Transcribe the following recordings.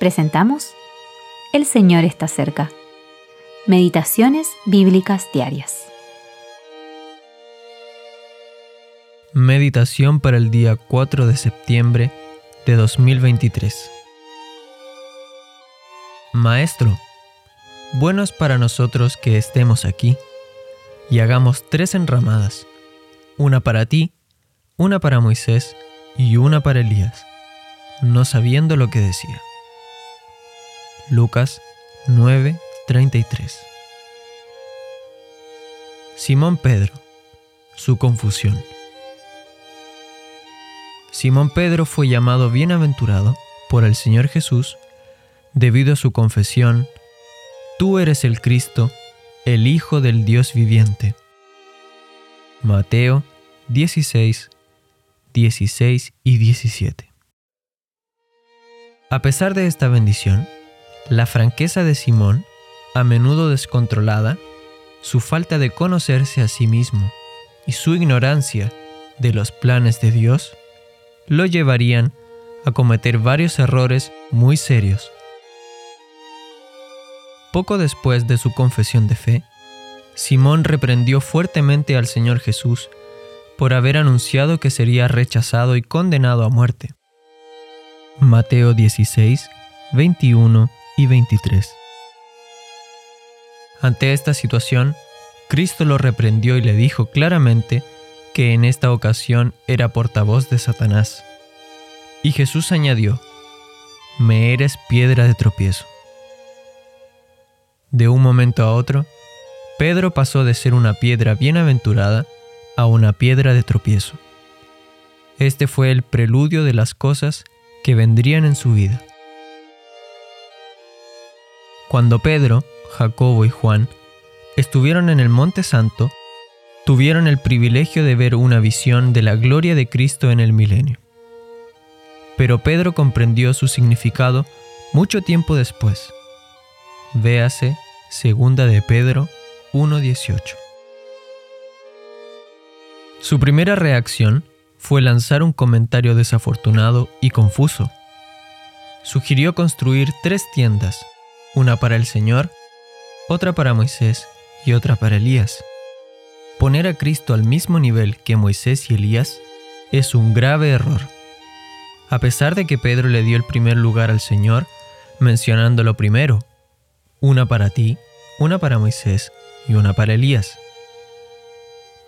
presentamos El Señor está cerca. Meditaciones Bíblicas Diarias. Meditación para el día 4 de septiembre de 2023. Maestro, bueno es para nosotros que estemos aquí y hagamos tres enramadas, una para ti, una para Moisés y una para Elías, no sabiendo lo que decía. Lucas 9:33 Simón Pedro, su confusión. Simón Pedro fue llamado bienaventurado por el Señor Jesús debido a su confesión, Tú eres el Cristo, el Hijo del Dios viviente. Mateo 16, 16 y 17. A pesar de esta bendición, la franqueza de Simón, a menudo descontrolada, su falta de conocerse a sí mismo y su ignorancia de los planes de Dios, lo llevarían a cometer varios errores muy serios. Poco después de su confesión de fe, Simón reprendió fuertemente al Señor Jesús por haber anunciado que sería rechazado y condenado a muerte. Mateo 16, 21 y 23. Ante esta situación, Cristo lo reprendió y le dijo claramente que en esta ocasión era portavoz de Satanás. Y Jesús añadió, Me eres piedra de tropiezo. De un momento a otro, Pedro pasó de ser una piedra bienaventurada a una piedra de tropiezo. Este fue el preludio de las cosas que vendrían en su vida. Cuando Pedro, Jacobo y Juan estuvieron en el Monte Santo, tuvieron el privilegio de ver una visión de la gloria de Cristo en el milenio. Pero Pedro comprendió su significado mucho tiempo después. Véase Segunda de Pedro 1.18. Su primera reacción fue lanzar un comentario desafortunado y confuso. Sugirió construir tres tiendas una para el Señor, otra para Moisés y otra para Elías. Poner a Cristo al mismo nivel que Moisés y Elías es un grave error. A pesar de que Pedro le dio el primer lugar al Señor, mencionándolo primero, una para ti, una para Moisés y una para Elías.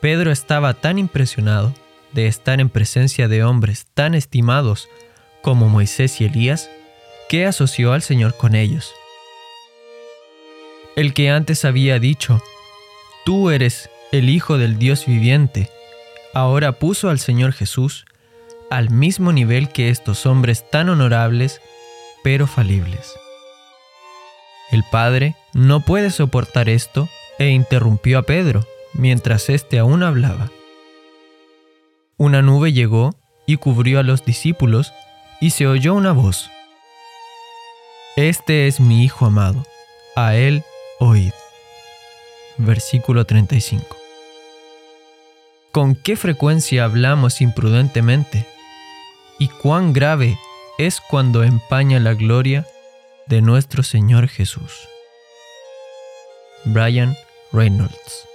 Pedro estaba tan impresionado de estar en presencia de hombres tan estimados como Moisés y Elías, que asoció al Señor con ellos el que antes había dicho, Tú eres el Hijo del Dios viviente, ahora puso al Señor Jesús al mismo nivel que estos hombres tan honorables, pero falibles. El Padre no puede soportar esto e interrumpió a Pedro mientras éste aún hablaba. Una nube llegó y cubrió a los discípulos y se oyó una voz. Este es mi Hijo amado, a él oíd. Versículo 35. ¿Con qué frecuencia hablamos imprudentemente? ¿Y cuán grave es cuando empaña la gloria de nuestro Señor Jesús? Brian Reynolds